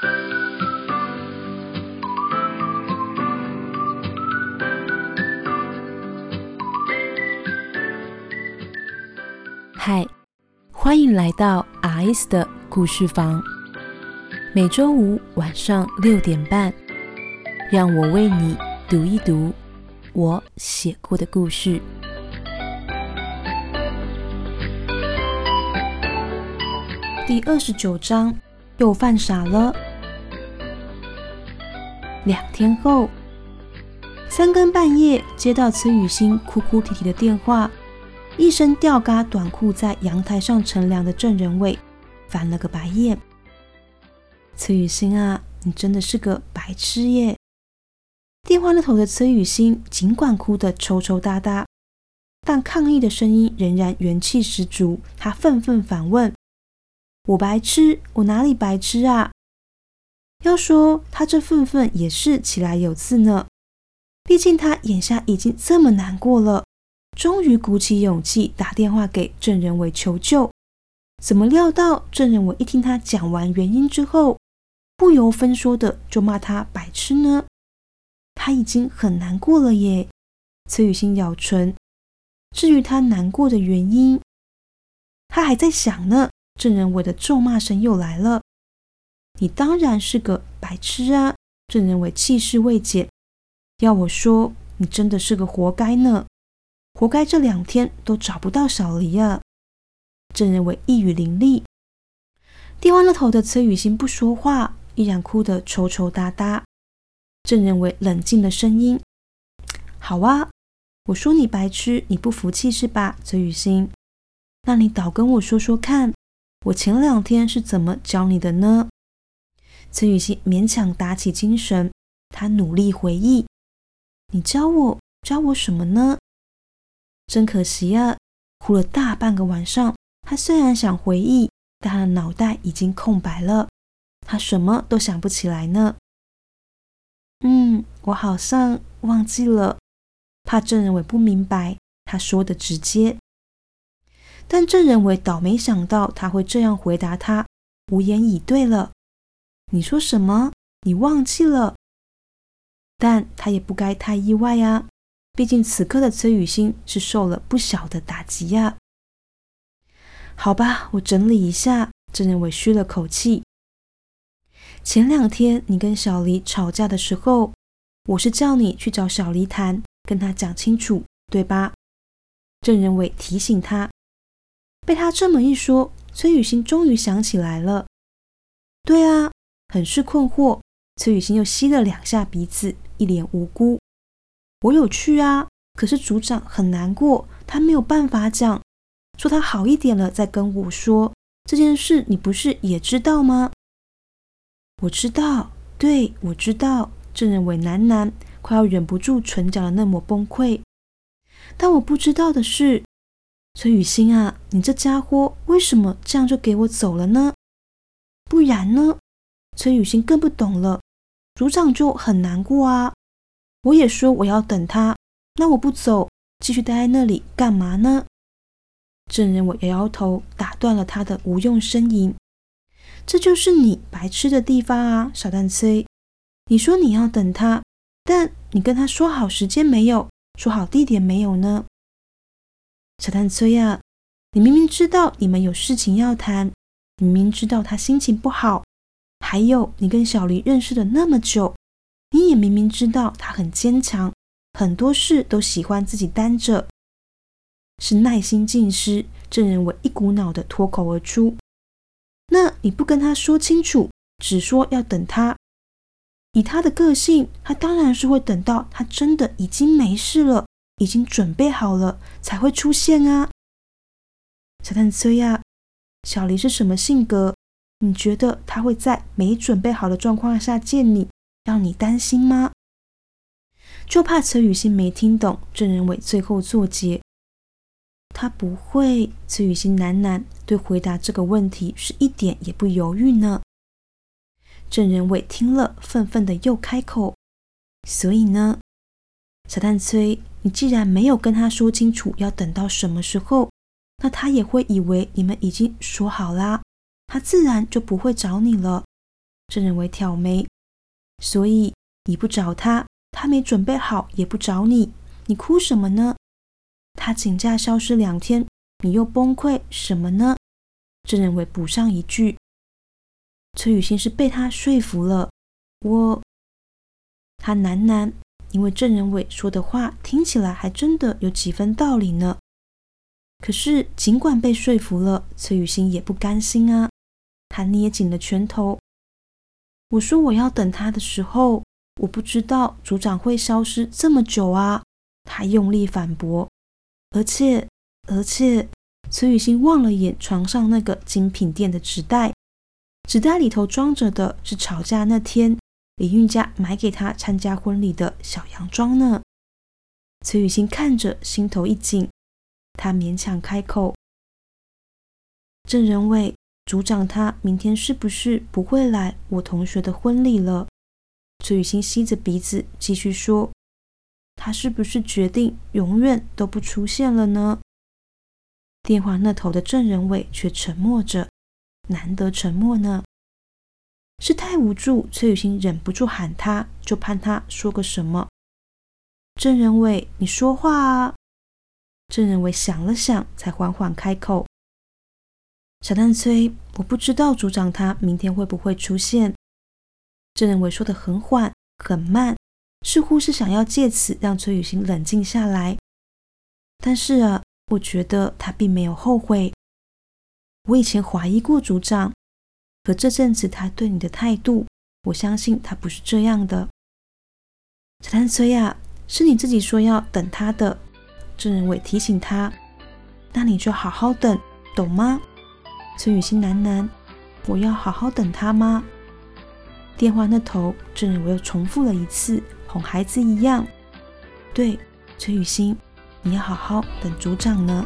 嗨，欢迎来到 R.S 的故事房。每周五晚上六点半，让我为你读一读我写过的故事。第二十九章又犯傻了。两天后，三更半夜接到崔雨欣哭哭啼啼的电话。一身吊嘎短裤在阳台上乘凉的郑仁伟翻了个白眼：“崔雨欣啊，你真的是个白痴耶！”电话那头的崔雨欣尽管哭得抽抽搭搭，但抗议的声音仍然元气十足。他愤愤反问：“我白痴？我哪里白痴啊？”要说他这愤愤也是起来有字呢，毕竟他眼下已经这么难过了。终于鼓起勇气打电话给郑仁伟求救，怎么料到郑仁伟一听他讲完原因之后，不由分说的就骂他白痴呢？他已经很难过了耶。崔雨欣咬唇，至于他难过的原因，他还在想呢。郑仁伟的咒骂声又来了：“你当然是个白痴啊！”郑仁伟气势未减，要我说，你真的是个活该呢。活该这两天都找不到小黎啊！郑仁伟一语凌厉。电话那头的崔雨欣不说话，依然哭得抽抽搭搭。郑仁伟冷静的声音：“好啊，我说你白痴，你不服气是吧？崔雨欣，那你倒跟我说说看，我前两天是怎么教你的呢？”崔雨欣勉强打起精神，她努力回忆：“你教我教我什么呢？”真可惜啊！哭了大半个晚上，他虽然想回忆，但他的脑袋已经空白了，他什么都想不起来呢。嗯，我好像忘记了。怕郑仁伟不明白，他说的直接。但郑仁伟倒没想到他会这样回答他，无言以对了。你说什么？你忘记了？但他也不该太意外呀。毕竟此刻的崔雨欣是受了不小的打击呀。好吧，我整理一下。郑仁伟吁了口气。前两天你跟小黎吵架的时候，我是叫你去找小黎谈，跟他讲清楚，对吧？郑仁伟提醒他。被他这么一说，崔雨欣终于想起来了。对啊，很是困惑。崔雨欣又吸了两下鼻子，一脸无辜。我有去啊，可是组长很难过，他没有办法讲，说他好一点了再跟我说这件事。你不是也知道吗？我知道，对，我知道。郑仁伟喃喃，快要忍不住唇角的那抹崩溃。但我不知道的是，崔雨欣啊，你这家伙为什么这样就给我走了呢？不然呢？崔雨欣更不懂了，组长就很难过啊。我也说我要等他，那我不走，继续待在那里干嘛呢？证人，我摇摇头，打断了他的无用呻吟。这就是你白痴的地方啊，小蛋崔！你说你要等他，但你跟他说好时间没有？说好地点没有呢？小蛋崔啊，你明明知道你们有事情要谈，你明明知道他心情不好，还有你跟小黎认识了那么久。你也明明知道他很坚强，很多事都喜欢自己担着，是耐心尽失。郑仁伟一股脑的脱口而出：“那你不跟他说清楚，只说要等他？以他的个性，他当然是会等到他真的已经没事了，已经准备好了才会出现啊。”小探崔呀，小黎是什么性格？你觉得他会在没准备好的状况下见你？让你担心吗？就怕崔雨欣没听懂郑仁伟最后作结。他不会。崔雨欣喃喃对回答这个问题是一点也不犹豫呢。郑仁伟听了，愤愤的又开口：“所以呢，小蛋崔，你既然没有跟他说清楚要等到什么时候，那他也会以为你们已经说好啦，他自然就不会找你了。郑仁伟挑眉，所以你不找他，他没准备好也不找你，你哭什么呢？他请假消失两天，你又崩溃什么呢？郑仁伟补上一句。崔雨欣是被他说服了，我。他喃喃，因为郑仁伟说的话听起来还真的有几分道理呢。可是尽管被说服了，崔雨欣也不甘心啊。他捏紧了拳头。我说我要等他的时候，我不知道组长会消失这么久啊。他用力反驳。而且，而且，崔雨欣望了眼床上那个精品店的纸袋，纸袋里头装着的是吵架那天李运家买给他参加婚礼的小洋装呢。崔雨欣看着，心头一紧，他勉强开口：“郑仁伟组长，他明天是不是不会来我同学的婚礼了？”崔雨欣吸着鼻子继续说。他是不是决定永远都不出现了呢？电话那头的郑仁伟却沉默着，难得沉默呢。是太无助，崔雨欣忍不住喊他，就盼他说个什么。郑仁伟，你说话啊！郑仁伟想了想，才缓缓开口：“小蛋崔，我不知道组长他明天会不会出现。”郑仁伟说的很缓，很慢。似乎是想要借此让崔雨欣冷静下来，但是啊，我觉得他并没有后悔。我以前怀疑过组长，可这阵子他对你的态度，我相信他不是这样的。小丹崔啊，是你自己说要等他的，郑仁伟提醒他，那你就好好等，懂吗？崔雨欣喃喃：“我要好好等他吗？”电话那头，郑仁伟又重复了一次。哄孩子一样，对，崔雨欣，你要好好等组长呢。